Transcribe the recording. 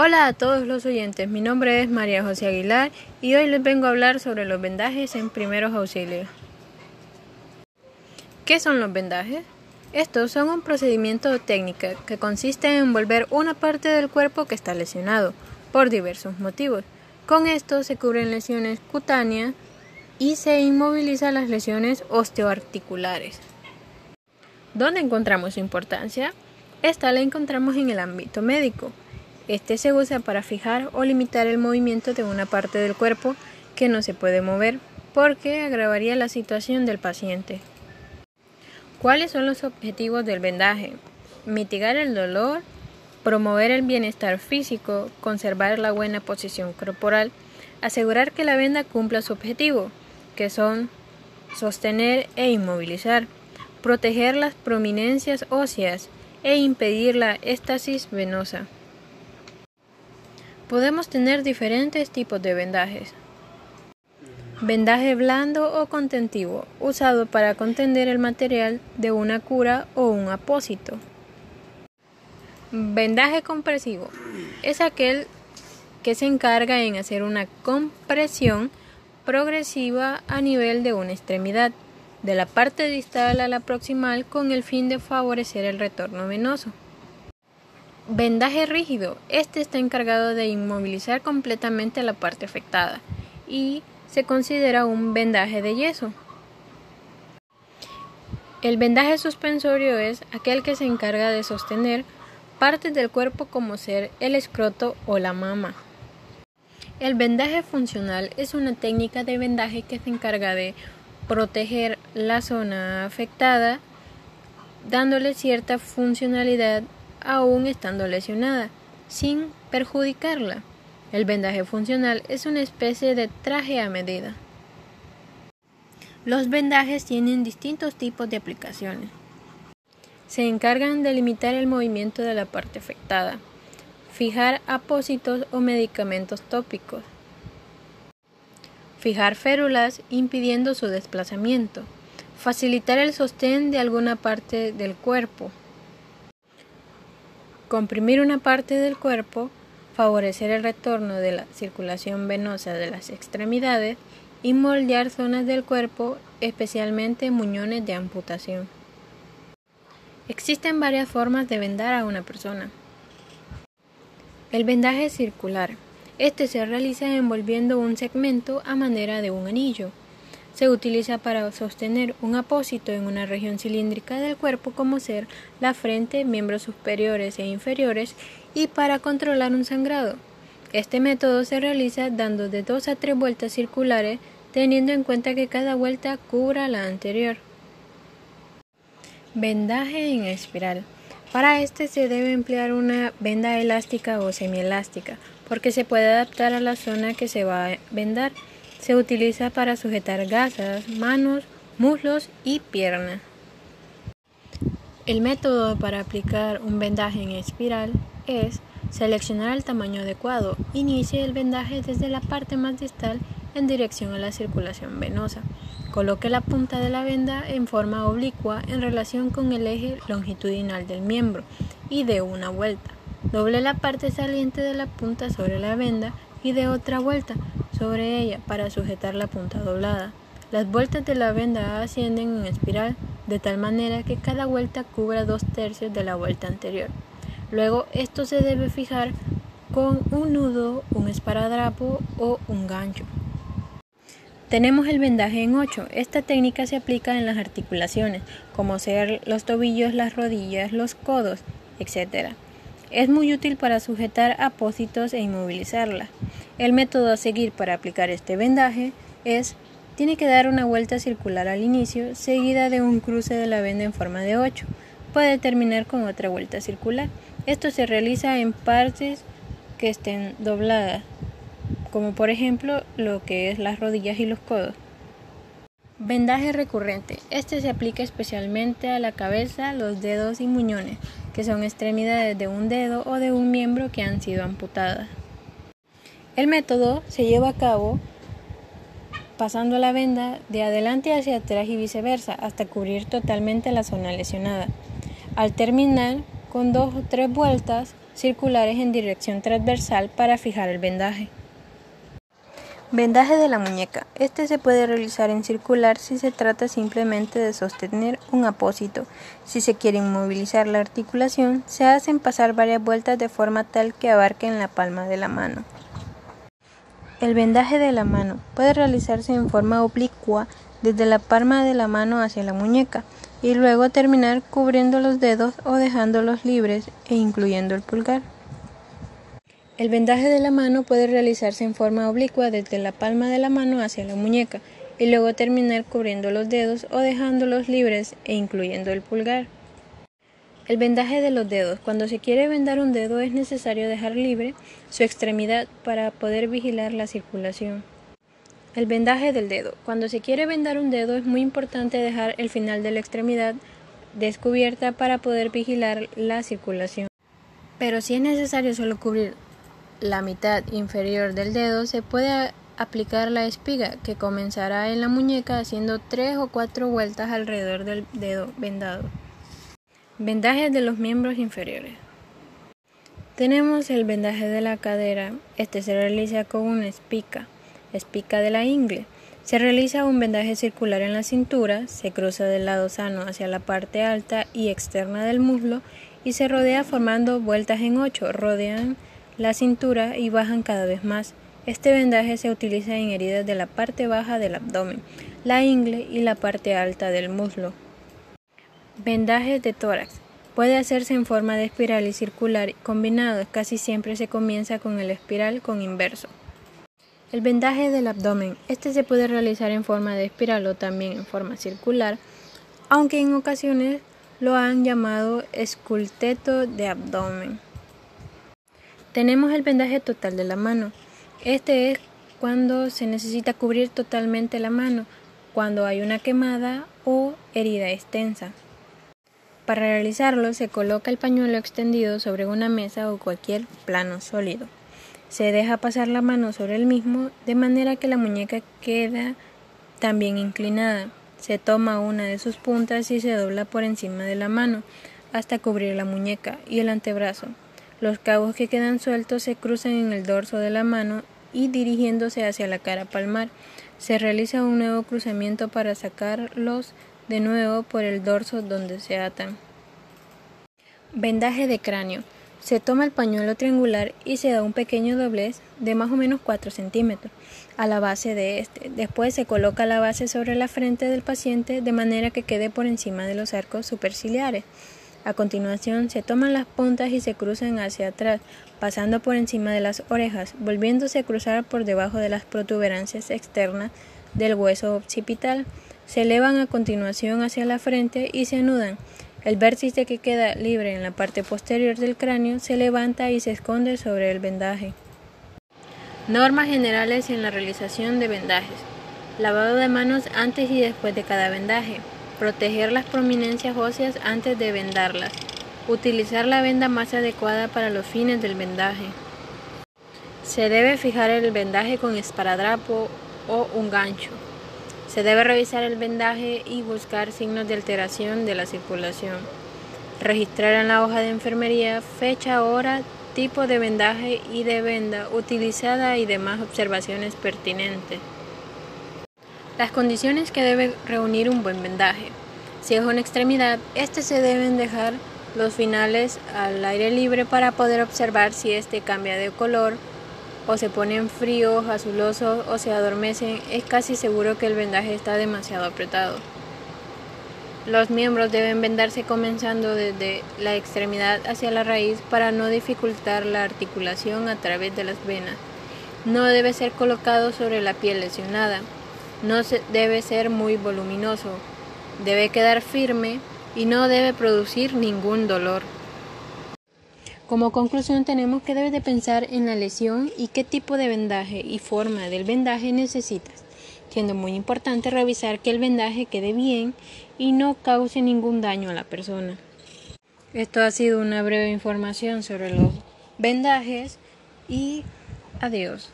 Hola a todos los oyentes, mi nombre es María José Aguilar y hoy les vengo a hablar sobre los vendajes en primeros auxilios. ¿Qué son los vendajes? Estos son un procedimiento técnico que consiste en envolver una parte del cuerpo que está lesionado por diversos motivos. Con esto se cubren lesiones cutáneas y se inmovilizan las lesiones osteoarticulares. ¿Dónde encontramos su importancia? Esta la encontramos en el ámbito médico. Este se usa para fijar o limitar el movimiento de una parte del cuerpo que no se puede mover porque agravaría la situación del paciente. ¿Cuáles son los objetivos del vendaje? Mitigar el dolor, promover el bienestar físico, conservar la buena posición corporal, asegurar que la venda cumpla su objetivo, que son sostener e inmovilizar, proteger las prominencias óseas e impedir la éstasis venosa. Podemos tener diferentes tipos de vendajes. Vendaje blando o contentivo, usado para contender el material de una cura o un apósito. Vendaje compresivo es aquel que se encarga en hacer una compresión progresiva a nivel de una extremidad, de la parte distal a la proximal con el fin de favorecer el retorno venoso. Vendaje rígido. Este está encargado de inmovilizar completamente la parte afectada y se considera un vendaje de yeso. El vendaje suspensorio es aquel que se encarga de sostener partes del cuerpo como ser el escroto o la mama. El vendaje funcional es una técnica de vendaje que se encarga de proteger la zona afectada dándole cierta funcionalidad aún estando lesionada, sin perjudicarla. El vendaje funcional es una especie de traje a medida. Los vendajes tienen distintos tipos de aplicaciones. Se encargan de limitar el movimiento de la parte afectada, fijar apósitos o medicamentos tópicos, fijar férulas impidiendo su desplazamiento, facilitar el sostén de alguna parte del cuerpo, comprimir una parte del cuerpo, favorecer el retorno de la circulación venosa de las extremidades y moldear zonas del cuerpo, especialmente muñones de amputación. Existen varias formas de vendar a una persona. El vendaje circular. Este se realiza envolviendo un segmento a manera de un anillo. Se utiliza para sostener un apósito en una región cilíndrica del cuerpo como ser la frente, miembros superiores e inferiores y para controlar un sangrado. Este método se realiza dando de dos a tres vueltas circulares teniendo en cuenta que cada vuelta cubra la anterior. Vendaje en espiral. Para este se debe emplear una venda elástica o semielástica porque se puede adaptar a la zona que se va a vendar. Se utiliza para sujetar gasas, manos, muslos y piernas. El método para aplicar un vendaje en espiral es seleccionar el tamaño adecuado. Inicie el vendaje desde la parte más distal en dirección a la circulación venosa. Coloque la punta de la venda en forma oblicua en relación con el eje longitudinal del miembro y de una vuelta. Doble la parte saliente de la punta sobre la venda y de otra vuelta sobre ella para sujetar la punta doblada. Las vueltas de la venda ascienden en espiral de tal manera que cada vuelta cubra dos tercios de la vuelta anterior. Luego esto se debe fijar con un nudo, un esparadrapo o un gancho. Tenemos el vendaje en 8. Esta técnica se aplica en las articulaciones, como ser los tobillos, las rodillas, los codos, etc. Es muy útil para sujetar apósitos e inmovilizarla. El método a seguir para aplicar este vendaje es tiene que dar una vuelta circular al inicio, seguida de un cruce de la venda en forma de 8. Puede terminar con otra vuelta circular. Esto se realiza en partes que estén dobladas, como por ejemplo lo que es las rodillas y los codos. Vendaje recurrente. Este se aplica especialmente a la cabeza, los dedos y muñones, que son extremidades de un dedo o de un miembro que han sido amputadas. El método se lleva a cabo pasando la venda de adelante hacia atrás y viceversa hasta cubrir totalmente la zona lesionada. Al terminar con dos o tres vueltas, circulares en dirección transversal para fijar el vendaje. Vendaje de la muñeca. Este se puede realizar en circular si se trata simplemente de sostener un apósito. Si se quiere inmovilizar la articulación, se hacen pasar varias vueltas de forma tal que abarquen la palma de la mano. El vendaje de la mano puede realizarse en forma oblicua desde la palma de la mano hacia la muñeca y luego terminar cubriendo los dedos o dejándolos libres e incluyendo el pulgar. El vendaje de la mano puede realizarse en forma oblicua desde la palma de la mano hacia la muñeca y luego terminar cubriendo los dedos o dejándolos libres e incluyendo el pulgar. El vendaje de los dedos. Cuando se quiere vendar un dedo es necesario dejar libre su extremidad para poder vigilar la circulación. El vendaje del dedo. Cuando se quiere vendar un dedo es muy importante dejar el final de la extremidad descubierta para poder vigilar la circulación. Pero si es necesario solo cubrir la mitad inferior del dedo se puede aplicar la espiga que comenzará en la muñeca haciendo tres o cuatro vueltas alrededor del dedo vendado. Vendajes de los miembros inferiores. Tenemos el vendaje de la cadera. Este se realiza con una espica, espica de la ingle. Se realiza un vendaje circular en la cintura, se cruza del lado sano hacia la parte alta y externa del muslo y se rodea formando vueltas en ocho. Rodean la cintura y bajan cada vez más. Este vendaje se utiliza en heridas de la parte baja del abdomen, la ingle y la parte alta del muslo. Vendaje de tórax. Puede hacerse en forma de espiral y circular combinado. Casi siempre se comienza con el espiral con inverso. El vendaje del abdomen. Este se puede realizar en forma de espiral o también en forma circular, aunque en ocasiones lo han llamado esculteto de abdomen. Tenemos el vendaje total de la mano. Este es cuando se necesita cubrir totalmente la mano, cuando hay una quemada o herida extensa. Para realizarlo se coloca el pañuelo extendido sobre una mesa o cualquier plano sólido. Se deja pasar la mano sobre el mismo de manera que la muñeca queda también inclinada. Se toma una de sus puntas y se dobla por encima de la mano hasta cubrir la muñeca y el antebrazo. Los cabos que quedan sueltos se cruzan en el dorso de la mano y dirigiéndose hacia la cara palmar. Se realiza un nuevo cruzamiento para sacarlos de nuevo por el dorso donde se atan. Vendaje de cráneo. Se toma el pañuelo triangular y se da un pequeño doblez de más o menos 4 centímetros a la base de este. Después se coloca la base sobre la frente del paciente de manera que quede por encima de los arcos superciliares. A continuación se toman las puntas y se cruzan hacia atrás, pasando por encima de las orejas, volviéndose a cruzar por debajo de las protuberancias externas del hueso occipital. Se elevan a continuación hacia la frente y se anudan. El vértice que queda libre en la parte posterior del cráneo se levanta y se esconde sobre el vendaje. Normas generales en la realización de vendajes. Lavado de manos antes y después de cada vendaje. Proteger las prominencias óseas antes de vendarlas. Utilizar la venda más adecuada para los fines del vendaje. Se debe fijar el vendaje con esparadrapo o un gancho. Se debe revisar el vendaje y buscar signos de alteración de la circulación. Registrar en la hoja de enfermería fecha, hora, tipo de vendaje y de venda utilizada y demás observaciones pertinentes. Las condiciones que debe reunir un buen vendaje. Si es una extremidad, este se deben dejar los finales al aire libre para poder observar si este cambia de color o se ponen fríos, azulosos o se adormecen. Es casi seguro que el vendaje está demasiado apretado. Los miembros deben vendarse comenzando desde la extremidad hacia la raíz para no dificultar la articulación a través de las venas. No debe ser colocado sobre la piel lesionada. No debe ser muy voluminoso, debe quedar firme y no debe producir ningún dolor. Como conclusión tenemos que debes de pensar en la lesión y qué tipo de vendaje y forma del vendaje necesitas, siendo muy importante revisar que el vendaje quede bien y no cause ningún daño a la persona. Esto ha sido una breve información sobre los vendajes y adiós.